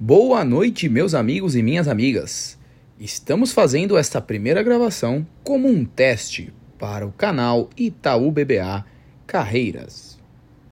Boa noite, meus amigos e minhas amigas. Estamos fazendo esta primeira gravação como um teste para o canal Itaú BBA Carreiras.